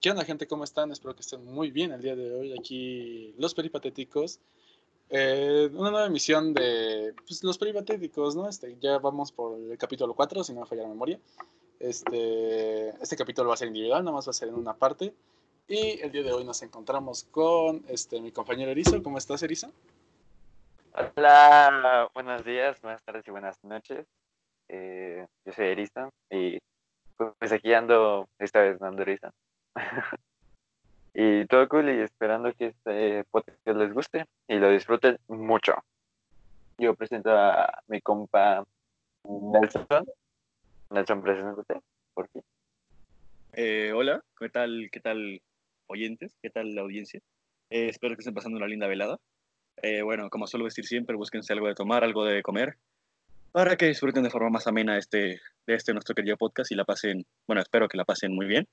¿Qué onda, gente? ¿Cómo están? Espero que estén muy bien el día de hoy. Aquí los peripatéticos. Una nueva emisión de pues, los peripatéticos, ¿no? Este, ya vamos por el capítulo 4, si no me falla la memoria. Este, este capítulo va a ser individual, nada más va a ser en una parte. Y el día de hoy nos encontramos con este, mi compañero Erizo. ¿Cómo estás, Erizo? Hola, buenos días, buenas tardes y buenas noches. Eh, yo soy Erizo y pues aquí ando, esta vez dando risa. y todo cool y esperando que este podcast les guste y lo disfruten mucho. Yo presento a mi compa Nelson. Nelson, preséntate, por fin. Eh, hola, ¿qué tal, qué tal oyentes? ¿Qué tal la audiencia? Eh, espero que estén pasando una linda velada. Eh, bueno, como suelo decir siempre, búsquense algo de tomar, algo de comer, para que disfruten de forma más amena este, de este nuestro querido podcast y la pasen, bueno, espero que la pasen muy bien.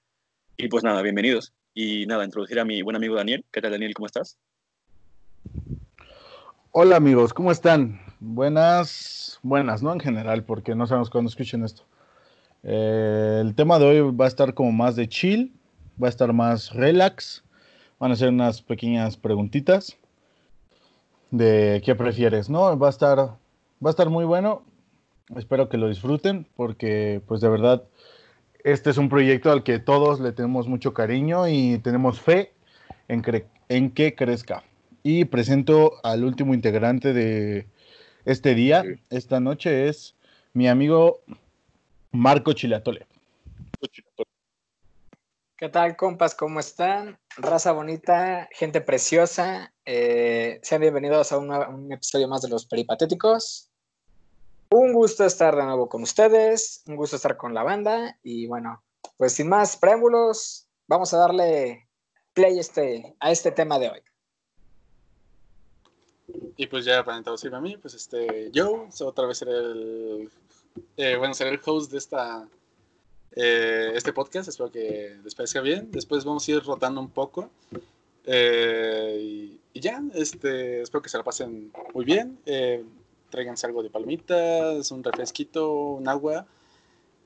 Y pues nada, bienvenidos. Y nada, introducir a mi buen amigo Daniel. ¿Qué tal, Daniel? ¿Cómo estás? Hola amigos, ¿cómo están? Buenas, buenas, ¿no? En general, porque no sabemos cuándo escuchen esto. Eh, el tema de hoy va a estar como más de chill, va a estar más relax. Van a ser unas pequeñas preguntitas de qué prefieres, ¿no? Va a estar, va a estar muy bueno. Espero que lo disfruten porque, pues de verdad, este es un proyecto al que todos le tenemos mucho cariño y tenemos fe en, en que crezca. Y presento al último integrante de este día, esta noche, es mi amigo Marco Chilatole. ¿Qué tal, compas? ¿Cómo están? Raza bonita, gente preciosa. Eh, sean bienvenidos a un episodio más de Los Peripatéticos. Un gusto estar de nuevo con ustedes, un gusto estar con la banda y bueno, pues sin más preámbulos, vamos a darle play este, a este tema de hoy. Y pues ya para introducirme a mí, pues este, yo otra vez seré el, eh, bueno, seré el host de esta, eh, este podcast, espero que les parezca bien. Después vamos a ir rotando un poco. Eh, y, y, ya, este, espero que se la pasen muy bien tráiganse algo de palmitas, un refresquito, un agua,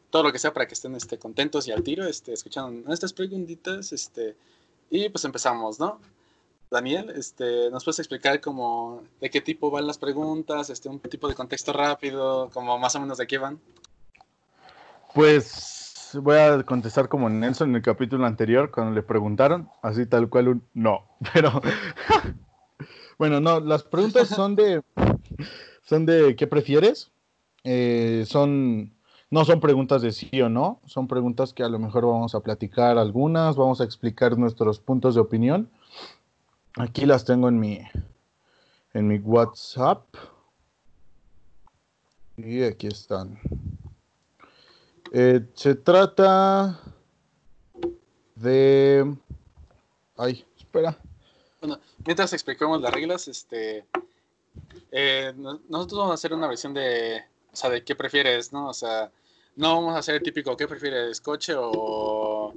todo lo que sea para que estén este, contentos y al tiro, este, escuchando estas preguntitas, este, y pues empezamos, ¿no? Daniel, este, ¿nos puedes explicar como de qué tipo van las preguntas, este, un tipo de contexto rápido, como más o menos de qué van? Pues voy a contestar como Nelson en el capítulo anterior, cuando le preguntaron, así tal cual un no, pero bueno, no, las preguntas son de son de ¿qué prefieres? Eh, son, no son preguntas de sí o no, son preguntas que a lo mejor vamos a platicar algunas, vamos a explicar nuestros puntos de opinión. Aquí las tengo en mi, en mi WhatsApp. Y aquí están. Eh, se trata de... Ay, espera. Bueno, mientras explicamos las reglas, este, eh, nosotros vamos a hacer una versión de, o sea, de qué prefieres, ¿no? O sea, no vamos a hacer el típico qué prefieres, coche o,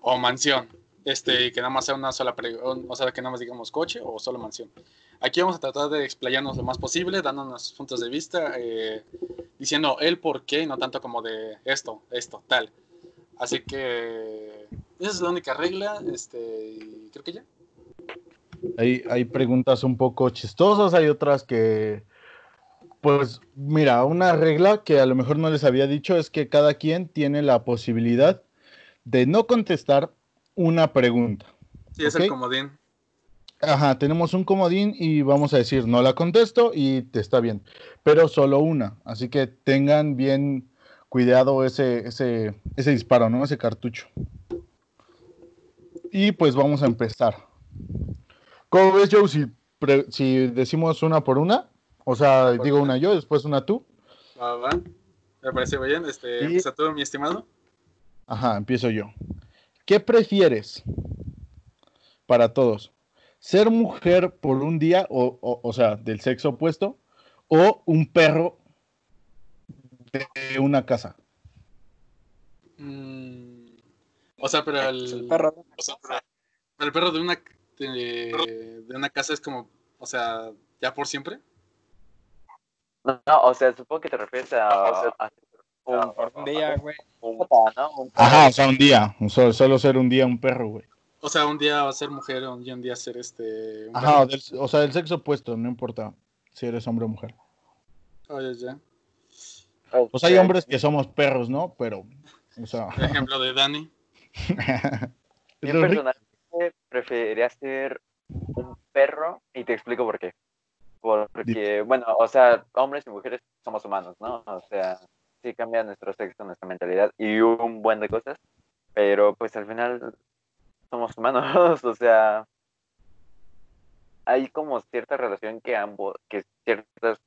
o mansión. Este, y que nada más sea una sola o sea, que nada más digamos coche o solo mansión. Aquí vamos a tratar de explayarnos lo más posible, dándonos puntos de vista, eh, diciendo el por qué, no tanto como de esto, esto, tal. Así que esa es la única regla, este, creo que ya. Hay, hay preguntas un poco chistosas, hay otras que, pues mira, una regla que a lo mejor no les había dicho es que cada quien tiene la posibilidad de no contestar una pregunta. Sí, es el comodín. Ajá, tenemos un comodín y vamos a decir no la contesto y te está bien, pero solo una. Así que tengan bien cuidado ese, ese, ese disparo, ¿no? Ese cartucho. Y pues vamos a empezar. ¿Cómo ves, Joe, si, si decimos una por una? O sea, digo una yo, después una tú. Va, va. Me parece bien. Este, Empieza tú, mi estimado. Ajá, empiezo yo. ¿Qué prefieres para todos? ¿Ser mujer por un día, o, o, sea, del sexo opuesto, o un perro de una casa? Mm, o sea, pero el, el perro. O sea, el perro de una de, de, una casa es como, o sea, ya por siempre. No, no, o sea, supongo que te refieres a, a un, un día, güey. un. Un Ajá, o sea, un día. Solo, solo ser un día un perro, güey. O sea, un día va a ser mujer y un día ser este. un Ajá, del- o sea, del sexo opuesto, no importa si eres hombre o mujer. Oh, ya, ya. O sea, hay hombres que somos perros, ¿no? Pero, o sea... El ejemplo de Dani. Rico- personalmente preferiría ser un perro y te explico por qué. Porque, bueno, o sea, hombres y mujeres somos humanos, ¿no? O sea, sí cambia nuestro sexo, nuestra mentalidad y un buen de cosas, pero pues al final somos humanos, o sea, hay como cierta relación que ambos, que ciertas,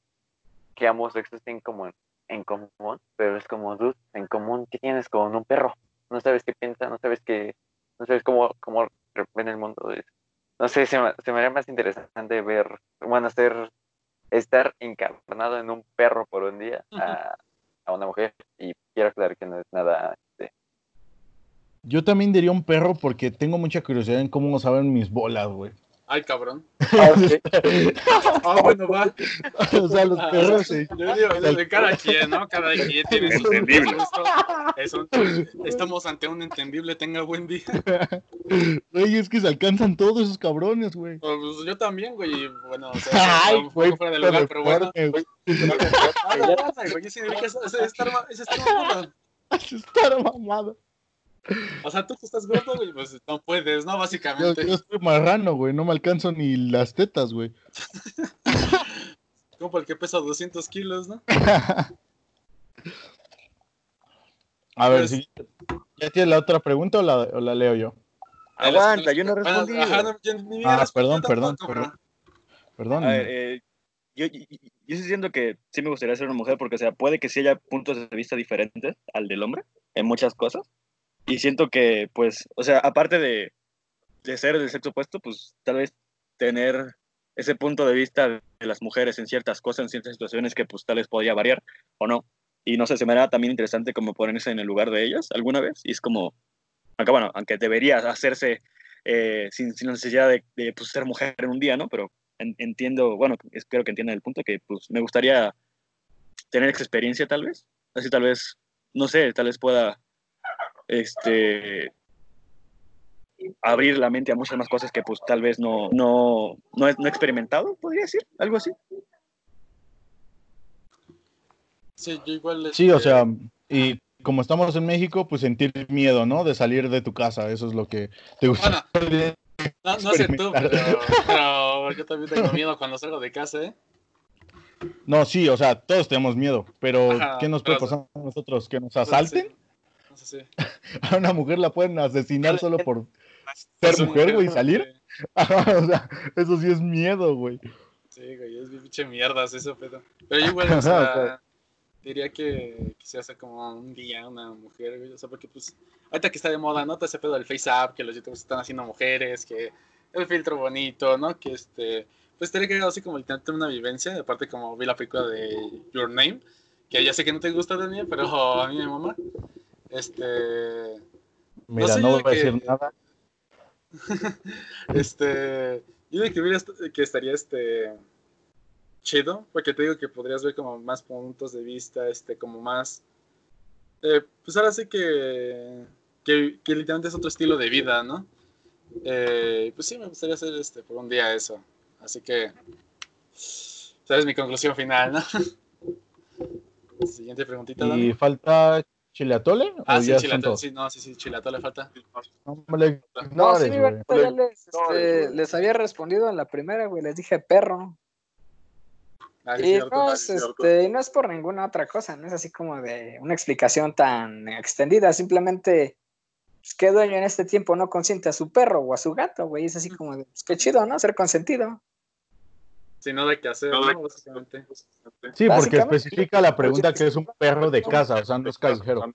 que ambos sexos tienen como en, en común, pero es como, dude, en común, ¿qué tienes con un perro? No sabes qué piensa, no sabes qué, no sabes cómo, cómo ven el mundo. es- No sé, se me, se me haría más interesante ver, bueno, ser, estar encarnado en un perro por un día a, a una mujer. Y quiero aclarar que no es nada. este, Yo también diría un perro porque tengo mucha curiosidad en cómo saben mis bolas, güey. Ay, cabrón. Ah. Ah, bueno, va. o sea, los perros, sí. Yo digo, de cada quien, ¿no? Cada quien tiene su Entendible. estamos ante un entendible, tenga buen día. Güey, es que se alcanzan todos esos cabrones, güey. Pues yo también, güey. y Bueno, o sea, Ay, un poco güey, fuera de lugar, pero bueno. güey. No, no, no, güey, sí, es, es estar, es estar mamado. Es estar mamado. O sea, tú que estás gordo, güey, pues no puedes, ¿no? Yo, Básicamente. yo estoy marrano, güey. No me alcanzo ni las tetas, güey. Como porque pesa 200 kilos, ¿no? A ver, Pues- si ¿ya tienes la otra pregunta o la, o la leo yo? Aguanta, yo no Bueno, respondí. ajá, no, yo ni Ah, perdón, perdón, perdón. Perdón. A ver, eh, yo, yo, yo sí siento que sí me gustaría ser una mujer porque, o sea, puede que sí haya puntos de vista diferentes al del hombre en muchas cosas. Y siento que, pues, o sea, aparte de, de ser del sexo opuesto, pues tal vez tener ese punto de vista de las mujeres en ciertas cosas, en ciertas situaciones que pues tal vez podría variar o no. Y no sé, se me era también interesante como ponerse en el lugar de ellas alguna vez. Y es como, aunque bueno, aunque debería hacerse eh, sin, sin necesidad de, de, pues, ser mujer en un día, ¿no? Pero en- entiendo, bueno, espero que entiendan el punto, que pues me gustaría tener esa experiencia tal vez. Así tal vez, no sé, tal vez pueda este abrir la mente a muchas más cosas que pues tal vez no, no, no, he, no he experimentado, podría decir, algo así. Sí, yo igual. Sí, o este, sea, y como estamos en México, pues sentir miedo, ¿no? De salir de tu casa, eso es lo que te gusta. No, no sé tú, pero, pero yo también tengo miedo cuando salgo de casa, ¿eh? No, sí, o sea, todos tenemos miedo, pero Ajá, ¿qué nos puede pero- pasar a nosotros? ¿Que nos No asalten? Sí. A una mujer la pueden asesinar solo por ser Pues, mujer, güey, y salir. o sea, eso sí es miedo, güey. Sí, güey, es pinche mierdas eso, pedo. Pero yo igual, o sea, sea. diría que quisiera como un día una mujer, güey. O sea, porque pues, ahorita que está de moda, ¿no? Todo ese pedo del face up, que los youtubers están haciendo mujeres, que el filtro bonito, ¿no? Que este, pues estaría que así como el tener una vivencia. Aparte, como vi la película de Your Name, que ya sé que no te gusta, Daniel, pero a mí me mama. Este, Mira, sé, no, voy a que- decir nada. este, yo digo que, hubiera que estaría este chido, porque te digo que podrías ver como más puntos de vista, este, como más, eh, pues ahora sí que, que, que literalmente es otro estilo de vida, ¿no? Eh, pues sí, me gustaría hacer este por un día eso, así que, sabes mi conclusión final, ¿no? Siguiente preguntita, Dani. ¿Y falta chileatole? Ah, ¿O sí, chilatole, sí, no, sí, sí, chilatole falta. No le No, sí, güey, les, este, les había respondido en la primera, güey. Les dije perro. Ah, Y cierto, no ah, es, este, no es por ninguna otra cosa, no es así como de una explicación tan extendida. Simplemente, pues, ¿qué dueño en este tiempo no consiente a su perro o a su gato, güey? Es así como de, pues, qué chido, ¿no? Ser consentido. Sin nada que hacer, No, ¿no? Básicamente. Sí, porque especifica la pregunta que es un perro de casa, o sea, no es callejero.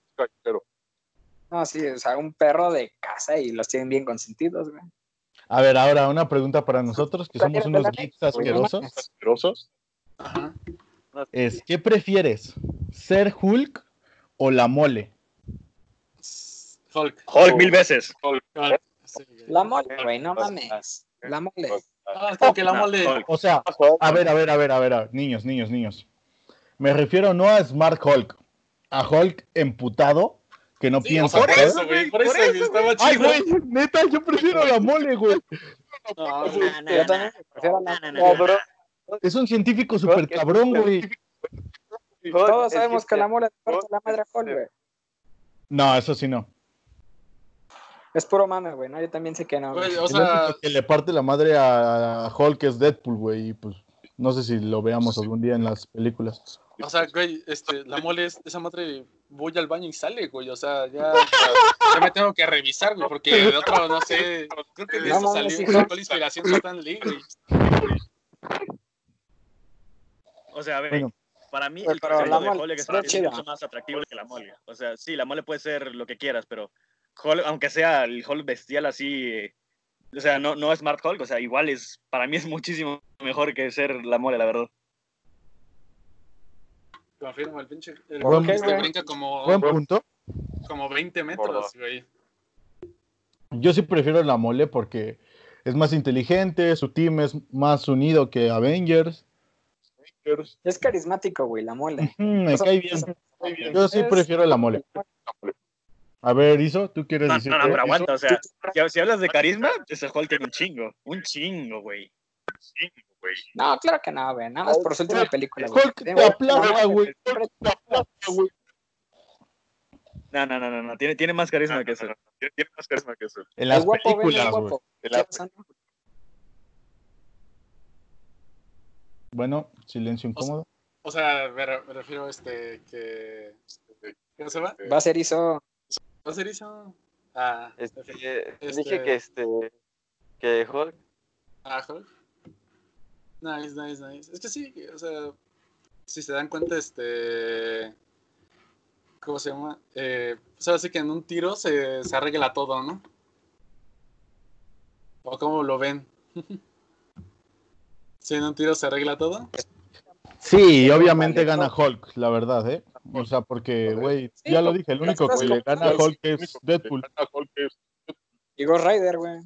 No, sí, o sea, un perro de casa y los tienen bien consentidos, güey. A ver, ahora una pregunta para nosotros, que somos unos geeks asquerosos. Ajá. Es, ¿qué prefieres? ¿Ser Hulk o la mole? Hulk. Hulk mil veces. Hulk. La mole, güey, no mames. La mole. Ah, es que la mole. O sea, a ver, a ver, a ver, a ver, a- niños, niños, niños. Me refiero no a Smart Hulk, a Hulk emputado que no Sí, piensa. por eso, güey, por por eso, eso, estaba chido. Ay, güey, neta, yo prefiero la mole, güey. No, No. Es un científico súper cabrón, güey. Todos sabemos que la mole le parte la madre a Hulk, güey. No, eso sí no. Es puro mame, güey, ¿no? Yo también sé que no. güey. O sea, que le parte la madre a Hulk es Deadpool, güey. Y pues no sé si lo veamos algún día en las películas. o sea, güey, este, la mole es esa madre, voy al baño y sale, güey, o sea, ya, ya me tengo que revisar, güey, porque de otro, no sé, creo que de No eso salió, la inspiración Satan Lee, güey. O sea, a ver, Bueno. para mí el concepto la de mole Hulk es, está es chida. mucho más atractivo que la mole. O sea, sí, la mole puede ser lo que quieras, pero Hulk, aunque sea el Hulk bestial así, eh, o sea, no, no es Smart Hulk, o sea, igual es, para mí es muchísimo mejor que ser la mole, la verdad. Confirmo, el pinche, el Hulk este brinca como, Buen punto. como 20 metros, güey. Yo sí prefiero la mole porque es más inteligente, su team es más unido que Avengers. Es carismático, güey, la mole. Me cae bien. Yo sí prefiero la mole. A ver, Iso, ¿tú quieres No, decir? no, no, qué? pero Iso? aguanta, o sea, si, si hablas de carisma, ese Hulk tiene un chingo, un chingo, güey. No, claro que no, güey. Nada más por su última película, güey. Hulk te aplasta, güey. No, no, no, no, no, tiene, tiene más carisma que eso. Tiene más carisma que eso. En las el guapo, películas, güey. la- ¿Qué? Bueno, silencio incómodo. O sea, me, re- me refiero, este, que, ¿cómo se llama? Va a ser eso. ¿Va a ser eso? Ah, Este, Este- Dije que este que Hulk Ah, Hulk. Nice, nice, nice. Es que sí, o sea, si se dan cuenta, este. ¿Cómo se llama? Eh, pues ahora sí que en un tiro se, se arregla todo, ¿no? ¿O cómo lo ven? si en un tiro se arregla todo. Sí, obviamente gana no. Hulk, la verdad, ¿eh? O sea, porque, güey, Sí, ya lo dije, el único que le gana a. Hulk es Deadpool. Y Ghost Rider, güey.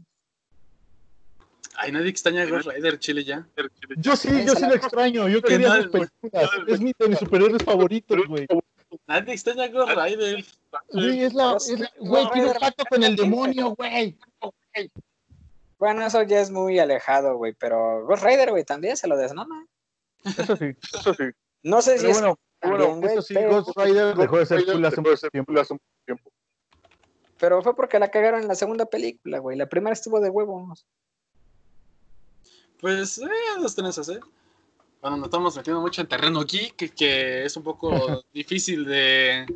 Ay, nadie extraña a Ghost Rider, Chile ya. Yo sí, yo sí lo extraño. Yo quería sus películas. Es mi de mis superhéroes favoritos, güey. Nadie extraña a Ghost Rider. Güey, es la, güey, tiene pacto con el demonio, güey. Bueno, eso ya es muy alejado, güey. Pero Ghost Rider, güey, también se lo desmama. Eso sí. No sé si Pero es bueno, también, bueno, güey, eso sí, pero, Ghost Rider dejó de ser cool hace mucho tiempo. pero fue porque la cagaron en la segunda película, güey. La primera estuvo de huevos. Pues, eh, dos tenés ¿eh? Bueno, nos estamos metiendo mucho en terreno aquí, que, que es un poco difícil de.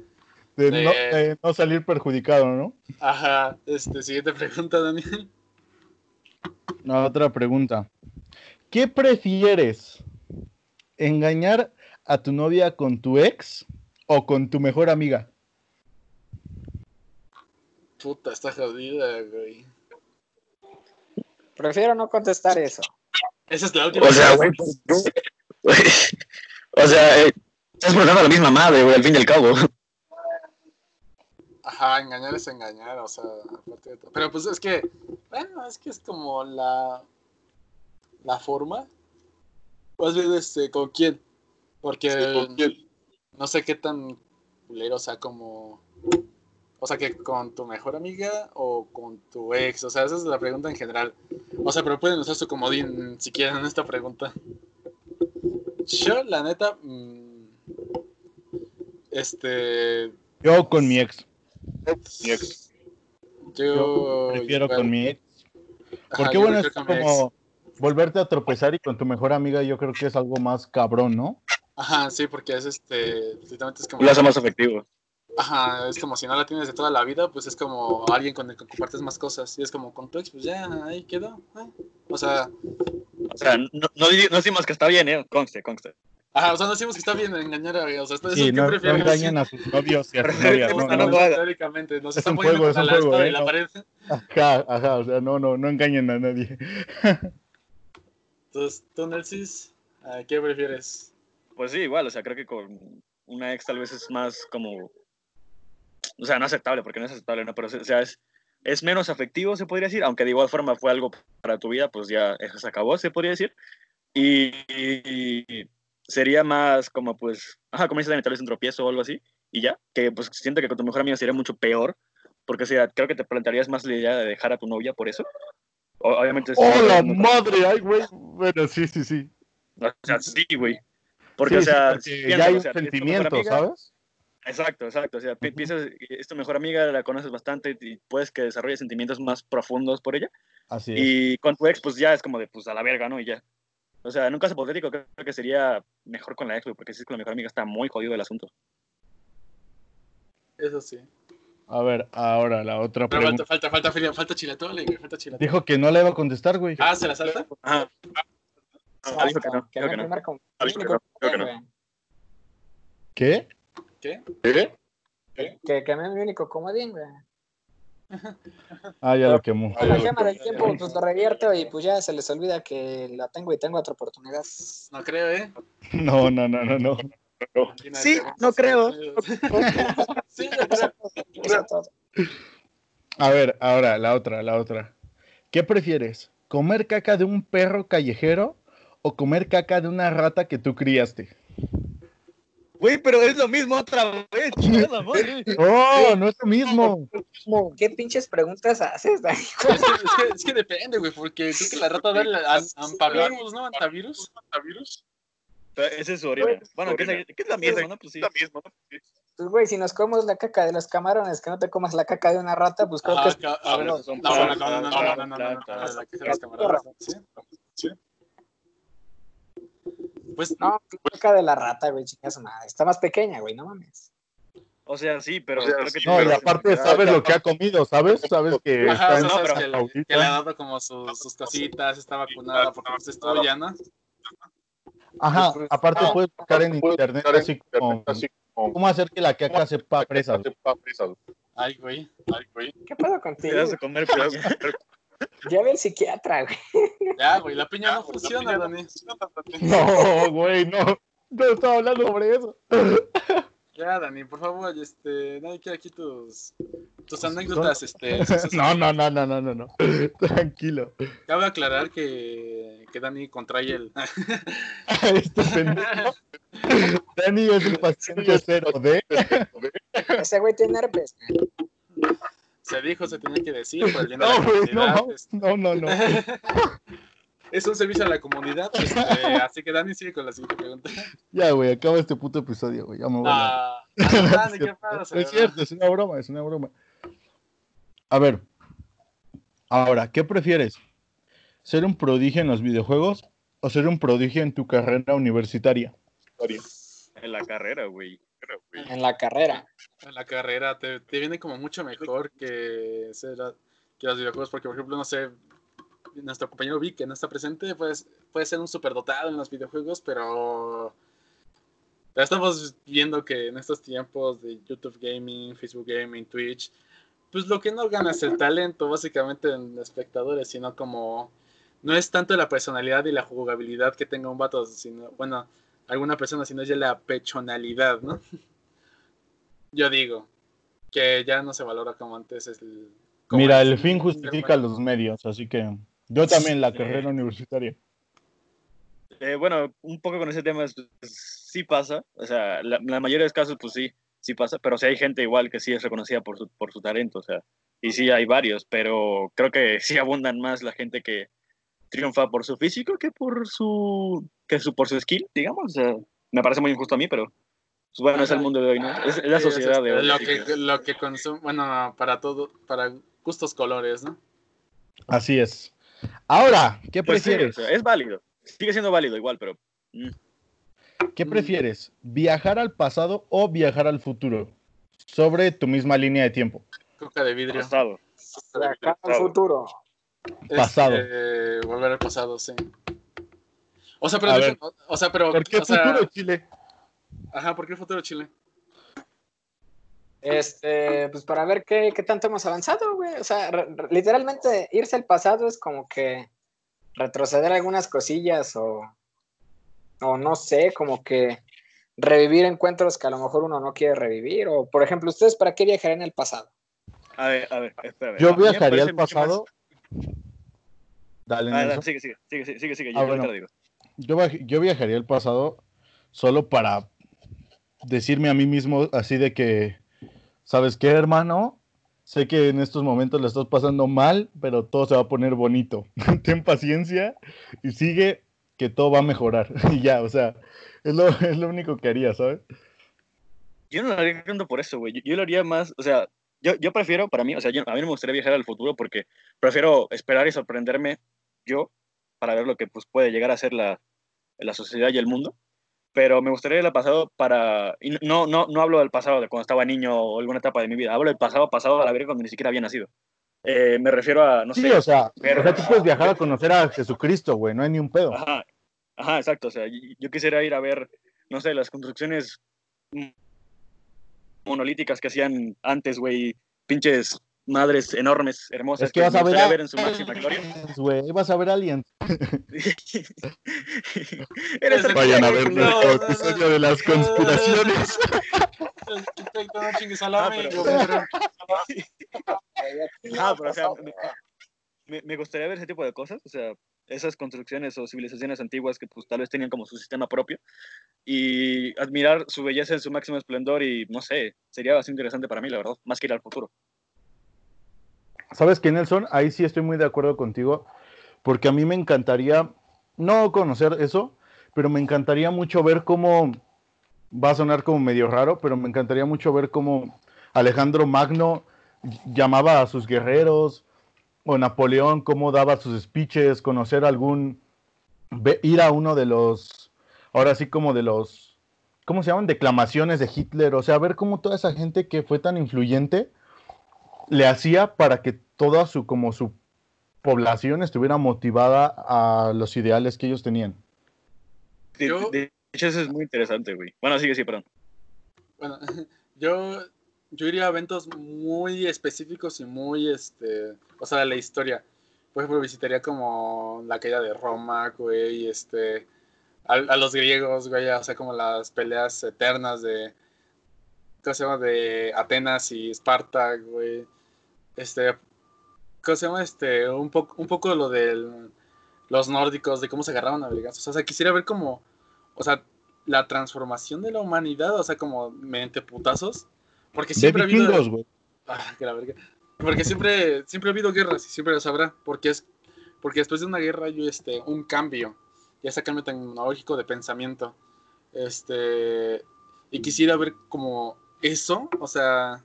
De De- no, de no salir perjudicado, ¿no? Ajá, este, siguiente pregunta, Daniel. No, otra pregunta. ¿Qué prefieres? ¿Engañar a tu novia con tu ex o con tu mejor amiga? Puta, está jodida, güey. Prefiero no contestar eso. Esa es la última. O sea, güey, pues, o sea, eh, estás preguntando a la misma madre, güey, al fin y al cabo. Ajá, engañar es engañar, o sea, aparte de todo. Pero pues es que, bueno, es que es como la. La forma. Más bien, este, ¿con quién? Porque no sé qué tan culero, o sea, como. O sea, que con tu mejor amiga o con tu ex. O sea, esa es la pregunta en general. O sea, pero pueden usar su comodín si quieren en esta pregunta. Yo, la neta. mm, este. Yo con mi ex. Yo, Yo prefiero igual. con mi ex. Porque bueno, es mi ex. como volverte a tropezar y con tu mejor amiga yo creo que es algo más cabrón, ¿no? Ajá, sí, porque es este. Literalmente es como. Lo hace más efectivo. Ajá, es como si no la tienes de toda la vida, pues es como alguien con el que compartes más cosas. Y es como con tu ex, pues ya, ahí quedó. eh. O sea, O sea, no, no, decimos que está bien, ¿eh? Conste, conste. ajá, o sea, no decimos que está bien engañar a. O sea, esto, Sí, eso, ¿qué no, no engañen a sus novios y a sus novias. No, no, no. Teóricamente, nos Es están un poniendo juego, es contra un la juego, ¿eh? la pared. Ajá, ajá, o sea, no, no, no engañen a nadie. Entonces, tú, Nelsis, ¿a ¿qué prefieres? Pues sí, igual, o sea, creo que con una ex tal vez es más como. O sea, no aceptable, porque no es aceptable, ¿no? Pero, o sea, es, es menos afectivo, se podría decir, aunque de igual forma fue algo para tu vida, pues ya eso se acabó, se podría decir. Y, y sería más como, pues, ajá, como dices, tal vez un tropiezo o algo así. y ya, que pues siento que con tu mejor amiga sería mucho peor, porque o sea, creo que te plantearías más la idea de dejar a tu novia por eso. O- obviamente es- ¡Oh, madre! ¡Ay, güey! Bueno, sí, sí, sí. O sea, sí, güey. Porque, Sí, o sí, sea, porque piénsalo, ya hay o sea, sentimiento, amiga, ¿sabes? Exacto, exacto. O sea, pi- piensas, es tu mejor amiga, la conoces bastante y puedes que desarrolles sentimientos más profundos por ella. Así es. Y con tu ex, pues ya es como de, pues a la verga, ¿no? Y ya. O sea, en un caso hipotético, creo que sería mejor con la ex, porque si es con la mejor amiga está muy jodido el asunto. Eso sí. A ver, ahora la otra Pero pregunta. falta, falta, falta, falta chilatole, güey. Falta chilatole. Dijo que no le iba a contestar, güey. Ah, ¿se la salta? Ajá. Ah, dijo que no, que no. que no, güey. ¿Qué? ¿Qué? Que quemé mi único comodín, güey. Ah, ya lo quemó. La gema del tiempo, pues lo revierto y pues ya se les olvida que la tengo y tengo otra oportunidad. No creo, ¿eh? No, no, no, no, no. Sí, no creo. Sí. A ver, ahora la otra, la otra. ¿Qué prefieres? ¿Comer caca de un perro callejero o comer caca de una rata que tú criaste? Güey, pero es lo mismo otra vez. ¡Oh, no es lo mismo! ¿Qué pinches preguntas haces, Dani? Es que, es que, es que depende, güey, porque creo que la rata da el an- ¿no? Antavirus. ¿Antavirus? Ese es su orina. Bueno, ¿qué es, la- qué es la misma, no? Pues sí. Pues, güey, si nos comemos la caca de los camarones, que no te comas la caca de una rata, pues creo Ah, que es... ca- a ver, no, no, son no, no, no, plantas, no, no, no, no, no, no, plantas. la que se las camaradas, ¿sí? Sí. Pues, No, la caca de la rata, güey, chingas madre. Está más pequeña, güey, no mames. O sea, sí, pero creo que No, y aparte sabes lo que ha comido, ¿sabes? Sabes que ajá, está o sea, en sabes que, le, ahorita. que le ha dado como sus, sus cositas, está vacunada porque pues es tuya, ¿no? Ajá, aparte puedes buscar en internet así como cómo hacer que la caca sepa presa. Ay, güey, ay, güey. ¿Qué pedo te contigo? vas a comer piña. Ya ve el psiquiatra, güey. Ya, güey, la piña no funciona, Dani. No, güey, no. No estaba hablando sobre eso. Ya, Dani, por favor, este, nadie quiere aquí tus, tus anécdotas, este. No, no, no, no, no, no, no. Tranquilo. Cabe aclarar que, que Dani contrae el. Este pendejo. Dani es el paciente cero de. Ese güey tiene herpes. Se dijo, se tenía que decir por el bien de No, la no, comunidad. no, este, no, no, no. Es un servicio a la comunidad, este, así que Dani sigue con la siguiente pregunta. Ya, güey, acaba este puto episodio, güey. Ya me voy. a- Ah, Dani, ¿qué pasa? Es cierto, es una broma, es una broma. A ver, ahora, ¿qué prefieres? ¿Ser un prodigio en los videojuegos o ser un prodigio en tu carrera universitaria? En la carrera, güey. En la carrera. En la carrera te, te viene como mucho mejor que, que los videojuegos, porque por ejemplo, no sé, nuestro compañero Vic, que no está presente, pues, puede ser un superdotado en los videojuegos, pero estamos viendo que en estos tiempos de YouTube Gaming, Facebook Gaming, Twitch, pues lo que no gana es el talento, básicamente en espectadores, sino como no es tanto la personalidad y la jugabilidad que tenga un vato, sino, bueno, alguna persona, sino ya la pechonalidad, ¿no? Yo digo que ya no se valora como antes. Es el, como Mira, el fin justifica los medios, así que yo también la carrera universitaria. Eh, bueno, un poco con ese tema, es- pues, sí pasa. O sea, la, la mayoría de los casos, pues sí, sí pasa. Pero sí hay gente igual que sí es reconocida por su, por su talento. O sea, y sí hay varios, pero creo que sí abundan más la gente que triunfa por su físico que por su, que su, por su skill, digamos. O sea, me parece muy injusto a mí, pero pues, bueno, es el mundo de hoy, ¿no? Es, es la Sí, sociedad de hoy. Lo que- que, lo que consume, bueno, para todo, para gustos colores, ¿no? Así es. Ahora, ¿qué Pues prefieres? es válido. Sigue siendo válido igual, pero mm, ¿Qué prefieres? ¿Viajar al pasado o viajar al futuro? Sobre tu misma línea de tiempo. Coca de vidrio. pasado. Acá al futuro. Pasado. eh, volver al pasado, sí. O sea, pero, o sea, pero, ¿Por qué o sea, futuro, Chile? ajá, ¿por qué futuro Chile? Este, pues para ver qué, qué tanto hemos avanzado, güey. O sea, re- literalmente irse al pasado es como que retroceder algunas cosillas o, o no sé, como que revivir encuentros que a lo mejor uno no quiere revivir. O, por ejemplo, ¿ustedes para qué viajarían en el pasado? A ver, a ver, espérame. Yo viajaría al más- pasado. Dale, Ah, sigue, sigue, sigue, sigue, sigue, sigue, Ah, yo bueno. lo digo. Yo, viaj- yo viajaría al pasado solo para decirme a mí mismo así de que, ¿sabes qué, hermano? Sé que en estos momentos le estás pasando mal, pero todo se va a poner bonito. Ten paciencia y sigue que todo va a mejorar. y ya, o sea, es lo, es lo único que haría, ¿sabes? Yo no lo haría tanto por eso, güey. Yo, yo lo haría más, o sea, yo, yo prefiero, para mí, o sea, yo- a mí no me gustaría viajar al futuro porque prefiero esperar y sorprenderme yo para ver lo que pues, puede llegar a ser la, la sociedad y el mundo. Pero me gustaría ir al pasado para... Y no, no, no hablo del pasado de cuando estaba niño o alguna etapa de mi vida. Hablo del pasado, pasado a la verga cuando ni siquiera había nacido. Eh, me refiero a, no Sí, sé... o sea, ver- o sea, tú puedes viajar a conocer a Jesucristo, güey, no hay ni un pedo. Ajá, ajá, exacto. O sea, yo quisiera ir a ver, no sé, las construcciones monolíticas que hacían antes, güey, pinches madres enormes, hermosas, Es que vas a ver, a... ver en su máxima gloria. güey, vas a ver aliens. Eres el Vayan a ver culo. nuestro episodio de las conspiraciones. No Ah, pero- o sea, me gustaría ver ese tipo de cosas, o sea, esas construcciones o civilizaciones antiguas que pues tal vez tenían como su sistema propio y admirar su belleza en su máximo esplendor y no sé, sería bastante interesante para mí, la verdad, más que ir al futuro. ¿Sabes qué, Nelson? Ahí sí estoy muy de acuerdo contigo, porque a mí me encantaría, no conocer eso, pero me encantaría mucho ver cómo, va a sonar como medio raro, pero me encantaría mucho ver cómo Alejandro Magno llamaba a sus guerreros, o Napoleón, cómo daba sus speeches, conocer algún, ir a uno de los, ahora sí como de los, ¿cómo se llaman? Declamaciones de Hitler, o sea, ver cómo toda esa gente que fue tan influyente le hacía para que toda su, como su población estuviera motivada a los ideales que ellos tenían. De hecho, eso es muy interesante, güey. Bueno, sigue, sí, perdón. Bueno, yo, yo iría a eventos muy específicos y muy, este, o sea, la historia. Por ejemplo, visitaría como la caída de Roma, güey, este, a, los griegos, güey, o sea, como las peleas eternas de, ¿cómo se llama? De Atenas y Esparta, güey. Este, ¿cómo se llama? Este, un poco, un poco lo de los nórdicos, de cómo se agarraban a vergazos. O sea, quisiera ver como, o sea, la transformación de la humanidad, o sea, como mediante putazos. Porque De siempre ha habido. güey. Ah, que la verga. Porque siempre, siempre ha habido guerras y siempre las habrá. Porque es porque después de una guerra hay este, un cambio. Ya ese cambio tecnológico de pensamiento. Este. Y quisiera ver como eso, o sea,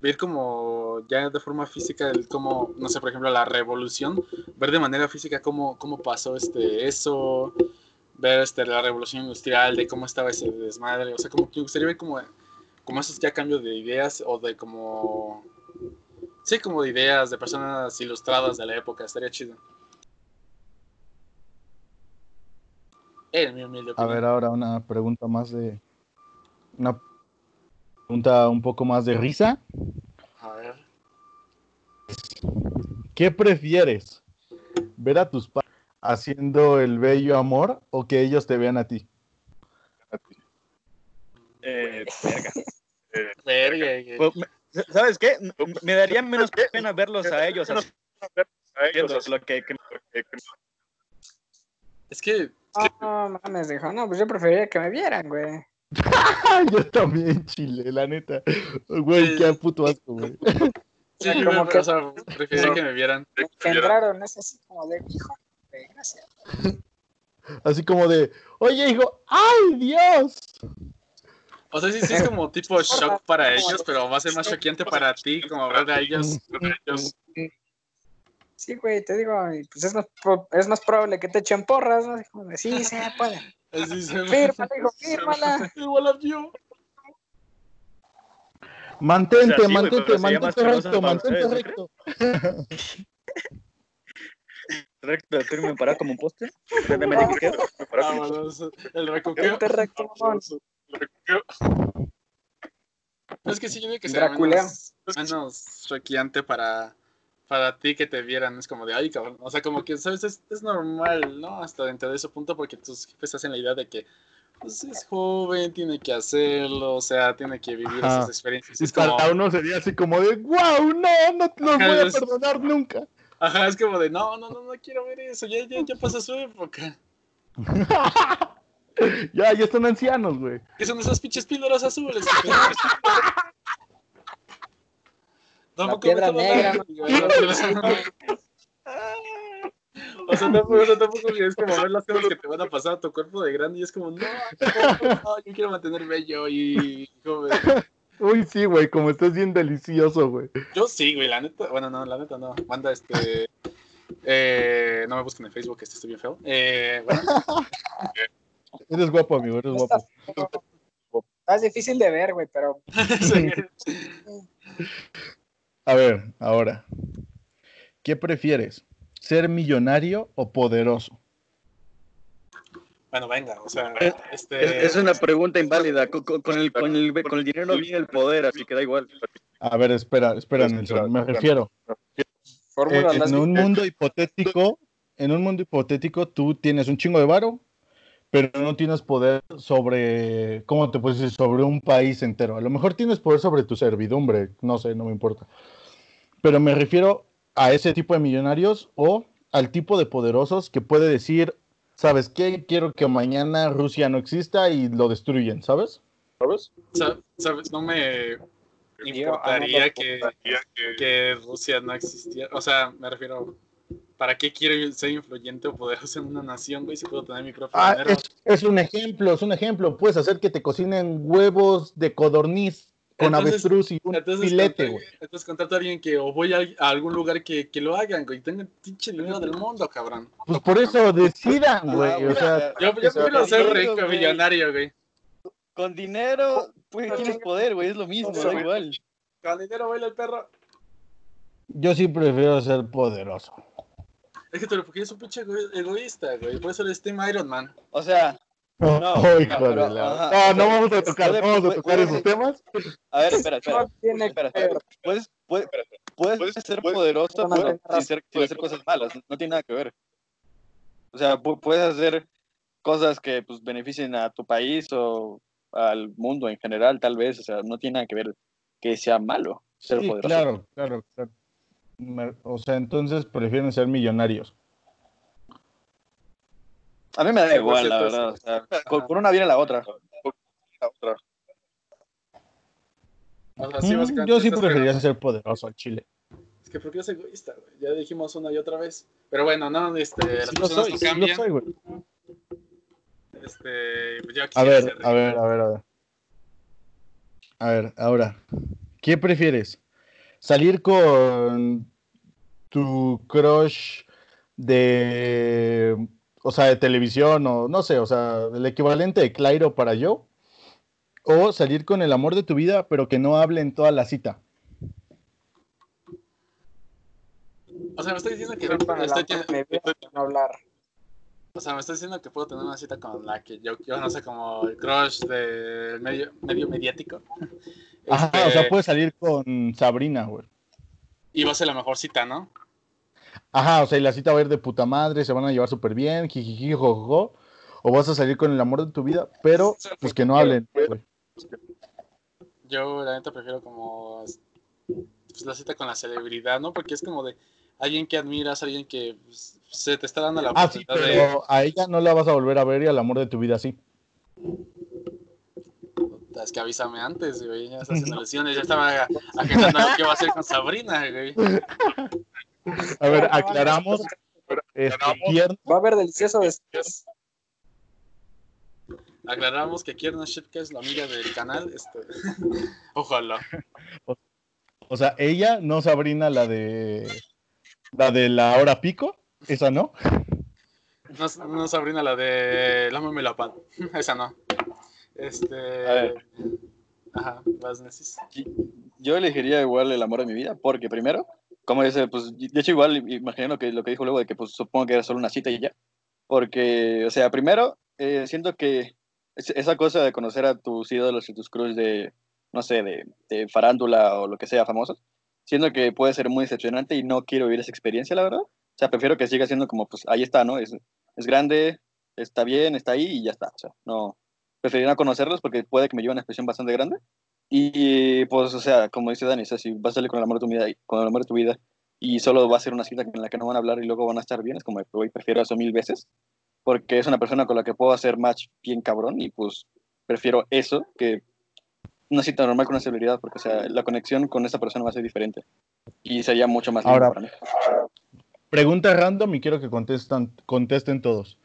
ver como ya de forma física el cómo, no sé, por ejemplo, la revolución, ver de manera física cómo, cómo pasó este eso, ver este, la revolución industrial, de cómo estaba ese desmadre, o sea, como que me gustaría ver como, como esos ya cambios de ideas o de como, sí, como de ideas de personas ilustradas de la época, estaría chido. En mi humilde A ver, ahora una pregunta más de. Una pregunta un poco más de risa. A ver. ¿Qué prefieres? ¿Ver a tus padres haciendo el bello amor o que ellos te vean a ti? Eh, verga. Verga, güey. Pues, ¿Sabes qué? Me daría menos pena verlos a ellos lo que, que- Es que No, no mames, dijo, no, pues yo preferiría que me vieran, güey. Yo también, Chile, la neta. Güey, qué puto asco, güey. Sí, Como como que- o sea, preferiría que me vieran. Me engendraron, es así como de, hijo, güey, gracias. Así como de, oye, hijo, ¡ay, Dios! O sea, sí, sí es como tipo shock para ellos, pero va a ser más choqueante para ti, como ver a ellos. Sí, güey, te digo, pues es más, pro- es más probable que te echen porras, ¿no? Como sí, se puede. Así se Fírmala, hijo, fírmala. Igual a tío. Mantente, O sea, sí, güey, mantente, mantente recto, mantente ustedes, ¿no recto. recto de firme parar como un poste. Vámonos. El recoqueo. Vente recto, Es que sí, yo digo que sería Draculeo. menos, menos choqueante para, para ti que te vieran. Es como de, ay, cabrón. O sea, como que, ¿sabes? Es, es normal, ¿no? Hasta dentro de ese punto, porque tus jefes hacen la idea de que pues, es joven, tiene que hacerlo, o sea, tiene que vivir Ajá. esas experiencias. Y Es como, uno sería así como de, wow, no, no te los Ajá, voy a es- perdonar nunca. ajá, es como de, no, no, no, no quiero ver eso, ya, ya, ya pasó su época. Ya, ya están ancianos, güey. ¿Qué son esas pinches píldoras azules? La piedra negra, O sea, tampoco, o sea, tampoco es como ver las cosas que te van a pasar a tu cuerpo de grande y es como, no, no, no, yo quiero mantener bello y joven. Uy, sí, güey, como estás bien delicioso, güey. Yo sí, güey, la neta, bueno, no, la neta no. Manda este. Eh, no me busquen en Facebook, este estoy bien feo. Eh, bueno, Eres guapo, amigo, eres guapo. Es difícil de ver, güey, pero. A ver, ahora. ¿Qué prefieres? ¿Ser millonario o poderoso? bueno, venga, o sea, Es, este. es una pregunta inválida. Con, con- con el, con, el, con el dinero viene el poder, así que da igual. A ver, espera, espera, Nelson. Me refiero. Eh, en un mundo hipotético, en un mundo hipotético, tú tienes un chingo de varo, pero no tienes poder sobre, ¿cómo te puedes decir? Sobre un país entero. A lo mejor tienes poder sobre tu servidumbre, no sé, no me importa. Pero me refiero a ese tipo de millonarios o al tipo de poderosos que puede decir, ¿sabes qué? Quiero que mañana Rusia no exista y lo destruyen, ¿sabes? ¿Sabes? sa- ¿Sabes? No me importaría que, que Rusia no existiera. O sea, me refiero. ¿Para qué quiero ser influyente o poderoso en una nación, güey, si puedo tener mi propio Ah, dinero? es, es un ejemplo, es un ejemplo. Puedes hacer que te cocinen huevos de codorniz con Entonces- avestruz y un Entonces, filete, güey. entonces contrato a alguien que o voy a, a algún lugar que, que lo hagan, güey. Tengo el pinche dinero del mundo, cabrón. Pues por eso decidan, güey. O sea, Yo, yo prefiero Con ser rico, güey. millonario, güey. Con dinero, pues tienes poder, güey, es lo mismo, da igual. Con dinero baila el perro. yo sí prefiero ser poderoso. Es que te lo porque es un pinche ego- egoísta, güey. Por eso eres Team Iron Man. O sea, No, Oh, pero, la- ajá, No, o sea, no vamos a tocar, vamos a tocar puede- esos temas. a ver, espera, espera. espera, espera. ver. Puedes, puedes, puedes ser poderoso puedes- pero sin, ser- sin hacer cosas malas, no tiene nada que ver. O sea, pu- puedes hacer cosas que pues beneficien a tu país o al mundo en general, tal vez, o sea, no tiene nada que ver que sea malo ser Sí, poderoso. claro, claro, claro. O sea, entonces prefieren ser millonarios. A mí me da Sí, igual, la verdad, o sea, con, con una viene la otra. O sea, sí, Mm, yo sí preferiría ser poderoso al chile. Es que porque es egoísta, güey. Ya dijimos una y otra vez. Pero bueno, no, este, las Sí lo personas soy, no lo cambian. soy, güey. Este, pues yo A quisiera ver, ser a ver, a ver, a ver. A ver, ahora, ¿qué prefieres? ¿Salir con tu crush de, o sea, de televisión o no sé, o sea, el equivalente de Clairo para yo? ¿O salir con el amor de tu vida, pero que no hable en toda la cita? O sea, me estoy diciendo que Estoy estoy de no hablar. o sea, me estoy diciendo que puedo tener una cita con la que yo, yo no sé, como el crush del medio, medio mediático. Ajá, Este, o sea, puedes salir con Sabrina, güey. Y va a ser la mejor cita, ¿no? Ajá, o sea, y la cita va a ir de puta madre, se van a llevar súper bien, jijiji, jojojo. O vas a salir con el amor de tu vida, pero pues que no hablen, güey. Yo, la neta, prefiero como pues, la cita con la celebridad, ¿no? Porque es como de alguien que admiras, alguien que pues, se te está dando la Ah, sí, oportunidad de. pero a ella no la vas a volver a ver y al amor de tu vida sí. Es que avísame antes, güey. Ya está haciendo lesiones. Ya estaba agendando lo que iba a hacer con Sabrina, güey. A ver, aclaramos. Este, Kier- Va a haber delicioso después. Aclaramos que Kierna Shipka es la amiga del canal. Este... Ojalá. o sea, ella, no Sabrina, la de la de la hora pico, esa no. No, no Sabrina, la de Lámame la pan. Esa no. Este. A ver. Ajá, vas, Nesis. Yo elegiría igual el amor de mi vida, porque primero, como dice, pues, de hecho igual, imagino que lo que dijo luego de que, pues, supongo que era solo una cita y ya. Porque, o sea, primero, eh, siento que es- esa cosa de conocer a tus ídolos y tus crushes de, no sé, de, de farándula o lo que sea famosos, siento que puede ser muy decepcionante y no quiero vivir esa experiencia, la verdad. O sea, prefiero que siga siendo como, pues, ahí está, ¿no? Es, es grande, está bien, está ahí y ya está. O sea, no, preferiría no conocerlos porque puede que me lleve a una expresión bastante grande. Y pues, o sea, como dice Dani, o sea, si vas a salir con el amor de tu vida, con el amor de tu vida y solo va a ser una cita en la que no van a hablar y luego van a estar bien, es como, güey, prefiero eso mil veces. porque es una persona con la que puedo hacer match bien cabrón y pues prefiero eso que una cita normal con una celebridad, porque o sea, la conexión con esa persona va a ser diferente y sería mucho más Ahora- para mí. Pregunta random y quiero que contestan, contesten todos.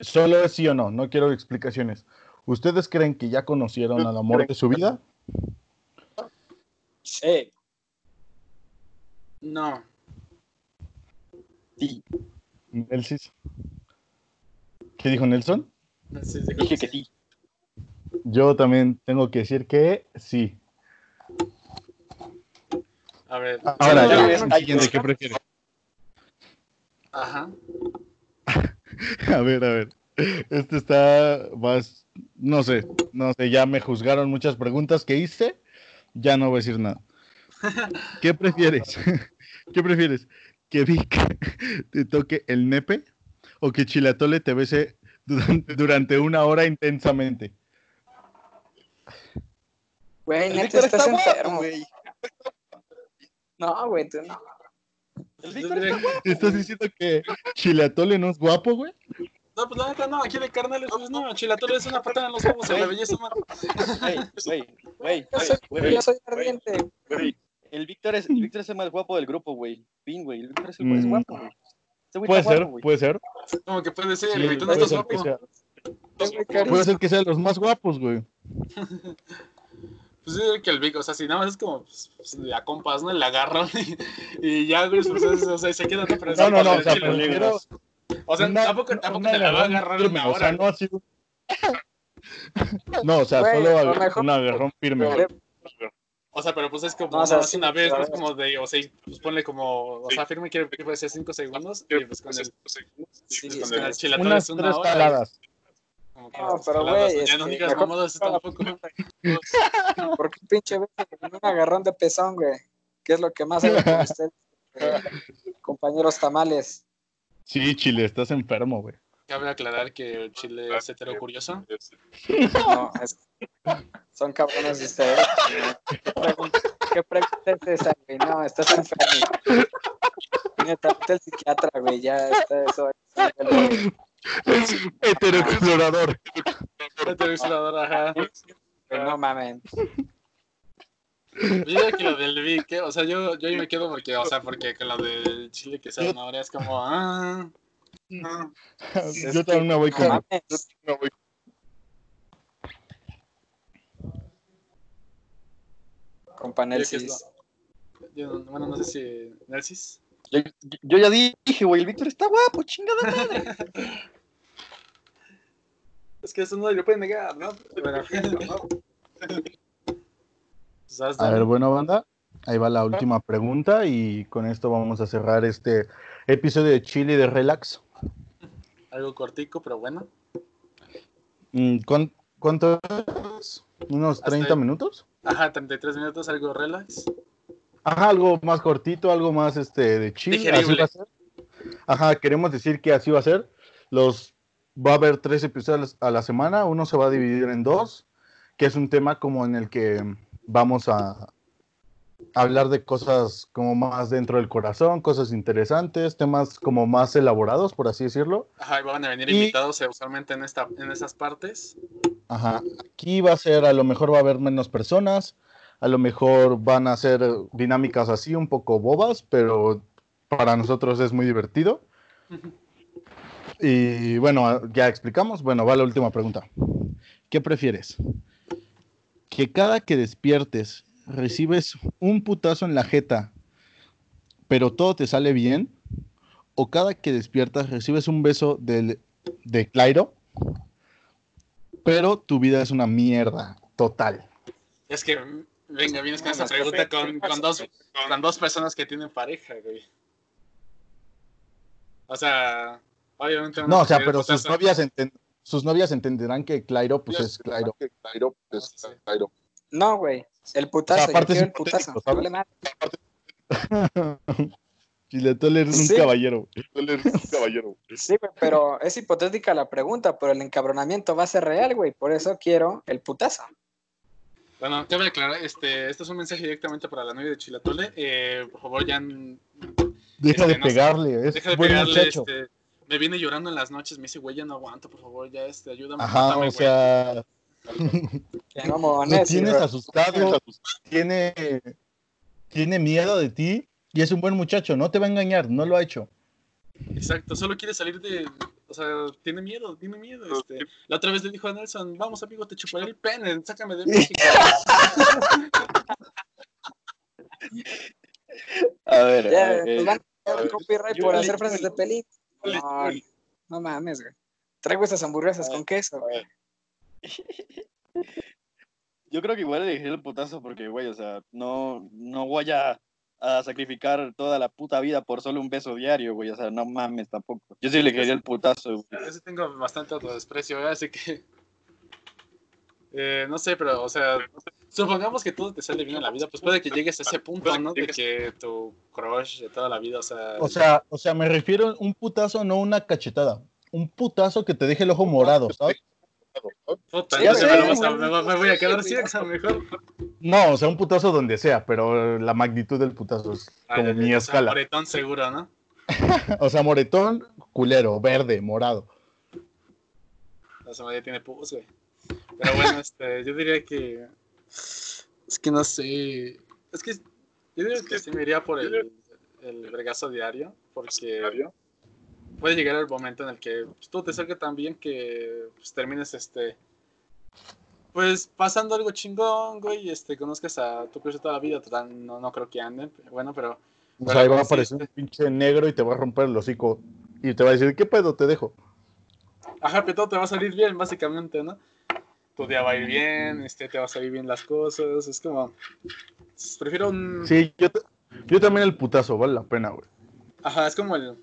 Solo es sí o no, no quiero explicaciones. ¿Ustedes creen que ya conocieron al amor de su vida? Sí. No. Sí, Nelson. ¿Qué dijo Nelson? Sí, dije que sí. Yo también tengo que decir que sí. A ver. Ahora, ya, siguiente, dos ¿qué prefieres? Ajá. A ver, a ver. Este está más, no sé, no sé, ya me juzgaron muchas preguntas que hice, ya no voy a decir nada. ¿Qué prefieres? ¿Qué prefieres? ¿Que Vic te toque el nepe o que Chilatole te bese durante, durante una hora intensamente? Güey, estás está guapo, enfermo. güey. No, güey, tú no. El Víctor está guapo. ¿Estás diciendo que Chilatole no es guapo, güey? No, pues la neta no, aquí de carnales, pues no, Chilatore es una patada en los huevos a la belleza humana. Güey, güey, güey, Yo soy, yo ardiente. güey. El Víctor es, el Víctor es el más guapo del grupo, güey. Fin, güey. El Víctor es el más Mm. guapo, güey. Este Puede ser, puede ser. Como que puede ser, Sí, güey, tú no puede estás ser que guapo. sea- puede ser que sean los más guapos, güey. Pues sí, que el Vic, o sea, si nada más es como pues, pues, de a compas, ¿no? El agarrón y, y ya, güey, pues, o sea, se queda No, no, no, o sea, prefiero O sea, una- tampoco, tampoco te la va a agarrar firme, una o sea, hora. no así. No, o sea, Güey, solo a lo agar- mejor- un agarrón firme. Pero- O sea, pero pues es como No, o sea, nada más sí, una vez, no es como de, o sea, pues ponle como, o sea, firme quiere que puede ser 5 segundos y pues con el, Sí, pues, con el chilatón Unas es una tres hora. caladas. como que No, pero, güey, Ya no este, digas mamadas tampoco. ¿Por qué pinche vez con un agarrón de pezón, güey? ¿Qué es lo que más hago con ustedes, eh, compañeros tamales? Sí, Chile, estás enfermo, güey. Cabe aclarar que el chile es hetero curioso. No, es- son cabrones de ustedes. ¿Qué pregunta, ¿Qué pregunta es esa, güey? No, estás enfermo. Neta, vete al psiquiatra, güey, ya está eso. eso- Heteroexplorador. Hetero ajá. güey, No mamen. Mira que lo del Vic, ¿eh? o sea, yo, yo ahí me quedo porque, o sea, porque con lo del chile que sea una hora es como, ah, ah. Yo también me voy No con. Compa Yo que es Nelsis. Yo, no- bueno, no sé si, Nelsis. Yo, yo ya dije, güey, el Víctor está guapo, chingada madre. Es que eso no lo pueden negar, ¿no? Bueno, Pues, A ver, bueno, banda. Ahí va la última pregunta y con esto vamos a cerrar este episodio de Chile de Relax. Algo cortico, pero bueno. Mm, ¿cuán- ¿Cuánto es? ¿Unos Hasta 30 ahí. minutos? Ajá, 33 minutos, algo relax. Ajá, algo más cortito, algo más este de chill. Así Digerible. va a ser. Ajá, queremos decir que así va a ser. Los va a haber tres episodios a la semana. Uno se va a dividir en dos, que es un tema como en el que vamos a hablar de cosas como más dentro del corazón, cosas interesantes, temas como más elaborados, por así decirlo. Ajá, y van a venir Y- invitados eh, usualmente en, esta, en esas partes. Ajá, aquí va a ser, a lo mejor va a haber menos personas, a lo mejor van a ser dinámicas así un poco bobas, pero para nosotros es muy divertido. Y bueno, ya explicamos. Bueno, va la última pregunta. ¿Qué prefieres? ¿Que cada que despiertes recibes un putazo en la jeta, pero todo te sale bien? ¿O cada que despiertas recibes un beso del, de Clairo, pero tu vida es una mierda total? Es que, venga, vienes con esta Mames, pregunta con, dos, con dos personas que tienen pareja, güey. O sea, obviamente... No, o sea, pero sus novias, enten- sus novias entenderán que Clairo, pues es Clairo. Sí. No, güey. El putazo, O sea, aparte yo quiero es el putazo. Vale madre. Chiletole eres un Sí. caballero. Sí, güey, pero es hipotética la pregunta, pero el encabronamiento va a ser real, güey. Por eso quiero el putazo. Bueno, cabe aclarar, este, este es un mensaje directamente para la novia de Chilatole. Eh, por favor, ya n- Deja Este, de no sé. pegarle, es deja de buen pegarle, muchacho. este, me viene llorando en las noches, me dice, güey, ya no aguanto, por favor, ya este, ayúdame. Ajá, mátame, o güey". sea, no, tienes asustado, tiene, tiene miedo de ti y es un buen muchacho, no te va a engañar, no lo ha hecho. Exacto, solo quiere salir de. O sea, tiene miedo, tiene miedo. Este. La otra vez le dijo a Nelson: Vamos, amigo, te chuparé el pene, sácame de México. A ver, Ya, eh, nos van a copyright por hacer frases de peli. No, no mames, güey. Traigo estas hamburguesas con queso. güey. yo creo que igual le dejé el putazo porque, güey, o sea, no, no voy a, a sacrificar toda la puta vida por solo un beso diario, güey. O sea, no mames tampoco. Yo sí le quería el putazo, güey. Yo sí tengo bastante autodesprecio, ¿eh? así que. Eh, no sé, pero, o sea, supongamos que todo te sale bien en la vida, pues puede que llegues a ese punto, ¿no? De que tu crush de toda la vida, o sea. O sea, o sea, me refiero a un putazo, no una cachetada. Un putazo que te deje el ojo morado, ¿sabes? puta, entonces güey, me, a- me voy a quedar Sí, ciega, mejor. No, o sea, un putazo donde sea, pero la magnitud del putazo es Ah, como ya, mi ya, o sea, escala. moretón seguro, ¿no? O sea, moretón, culero, verde, morado. La semana ya tiene pus, güey. Pero bueno, este, yo diría que. Es que no sé. Es que yo diría que sí me iría por el, el vergazo diario, porque puede llegar el momento en el que pues, todo te salga tan bien que pues, termines este. Pues pasando algo chingón, güey, y este, conozcas a tu crush de toda la vida, total, no, no creo que anden, pero bueno, pero O sea, ahí va a sí, aparecer este. un pinche negro y te va a romper el hocico. Y te va a decir, ¿qué pedo te dejo? Ajá, pero todo te va a salir bien, básicamente, ¿no? Tu día va a ir bien, este, te va a salir bien las cosas, es como... Prefiero un... Sí, yo, yo también el putazo, vale la pena, güey. Ajá, es como el...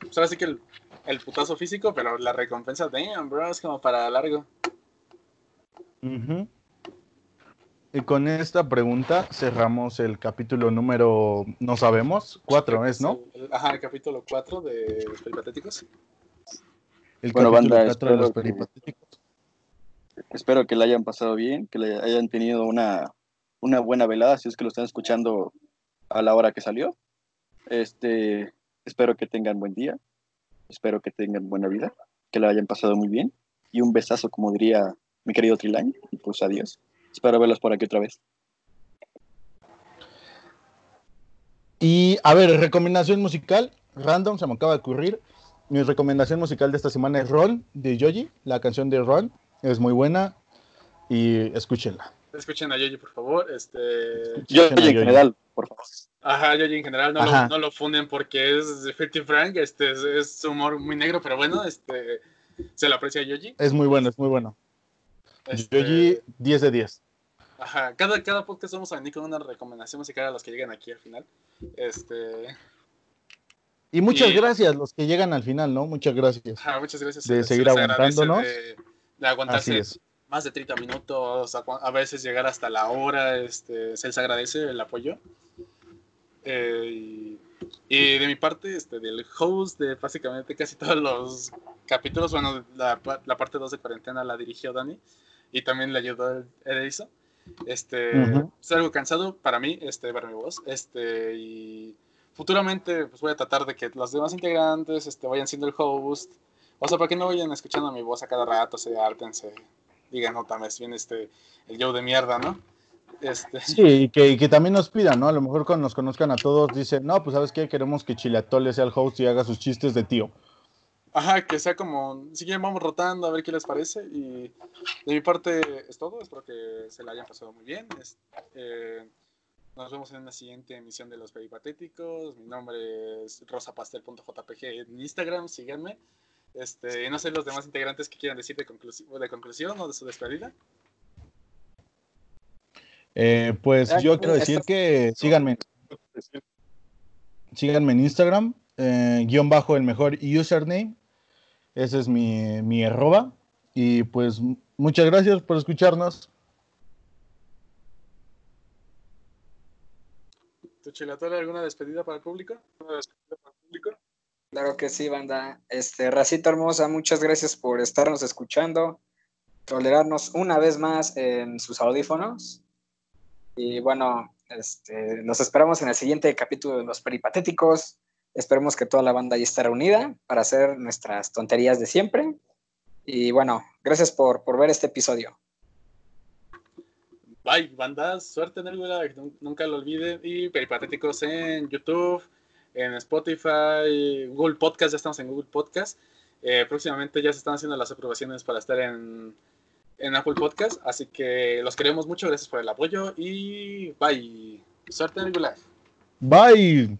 Pues ahora sí que el, el putazo físico, pero la recompensa, damn, bro, es como para largo. Ujú. Y con esta pregunta cerramos el capítulo número, no sabemos, cuatro es, ¿no? El- ajá, el capítulo 4 de los peripatéticos. El Bueno, capítulo banda, cuatro de los peripatéticos. Espero que la hayan pasado bien, que le hayan tenido una, una buena velada, si es que lo están escuchando a la hora que salió. Este, espero que tengan buen día, espero que tengan buena vida, que la hayan pasado muy bien. Y un besazo, como diría mi querido Trilañ, y pues adiós. Espero verlos por aquí otra vez. Y a ver, recomendación musical, random, se me acaba de ocurrir. Mi recomendación musical de esta semana es Ron, de Yoji, la canción de Ron, es muy buena y escúchenla. Escuchen a Yoyi, por favor. Este... Yo, Escuchen a en Yoyi. general, por favor. Ajá, Yoyi en general no Ajá. lo, no lo funden porque es de Filthy Frank, este, es, es humor muy negro, pero bueno, este, se lo aprecia a Yoyi. Es muy bueno, es muy bueno. Este, Yoji, 10 de 10. Ajá, cada, cada podcast vamos a venir con una recomendación musical a los que llegan aquí al final. Este, Y muchas Y- gracias los que llegan al final, ¿no? Muchas gracias. ajá, muchas gracias. De se seguir aguantándonos. De, de aguantarse más de 30 minutos, a, a veces llegar hasta la hora, este, se les agradece el apoyo. Eh, y, y de mi parte, este, del host de básicamente casi todos los capítulos, bueno, la, la parte 2 de cuarentena la dirigió Dani y también le ayudó Edison. Este, Ujú. es algo cansado para mí, este, ver mi voz, este, y futuramente pues voy a tratar de que los demás integrantes, este, vayan siendo el host, o sea, para que no vayan escuchando mi voz a cada rato, se hartense, digan, no, también es bien este, el yo de mierda, ¿no? Este, Sí, y que, y que también nos pidan, ¿no? A lo mejor cuando nos conozcan a todos dicen, no, pues sabes qué, queremos que Chileatole sea el host y haga sus chistes de tío. Ajá, que sea como, si quieren vamos rotando a ver qué les parece y de mi parte es todo, espero que se la hayan pasado muy bien. Es- eh, nos vemos en una siguiente emisión de Los Peripatéticos, mi nombre es rosapastel.jpg en Instagram, síganme. Este, y no sé los demás integrantes que quieran decir de, conclusi- de conclusión o de su despedida. Eh, pues yo quiero esto- decir que síganme, síganme en Instagram, eh, guion bajo el mejor username. Ese es mi, mi arroba. Y pues muchas gracias por escucharnos. ¿Tu chilatore alguna despedida para el público? ¿Una despedida para el público? Claro que sí, banda. Este, Racita hermosa, muchas gracias por estarnos escuchando, tolerarnos una vez más en sus audífonos. Y bueno, este, los esperamos en el siguiente capítulo de Los Peripatéticos. Esperemos que toda la banda ya esté reunida para hacer nuestras tonterías de siempre. Y bueno, gracias por, por ver este episodio. Bye, bandas, suerte en el nun- nunca lo olviden. Y peripatéticos en YouTube, en Spotify, Google Podcast, ya estamos en Google Podcast. Eh, próximamente ya se están haciendo las aprobaciones para estar en, en Apple Podcast. Así que los queremos mucho, gracias por el apoyo y bye. Suerte en. Bye.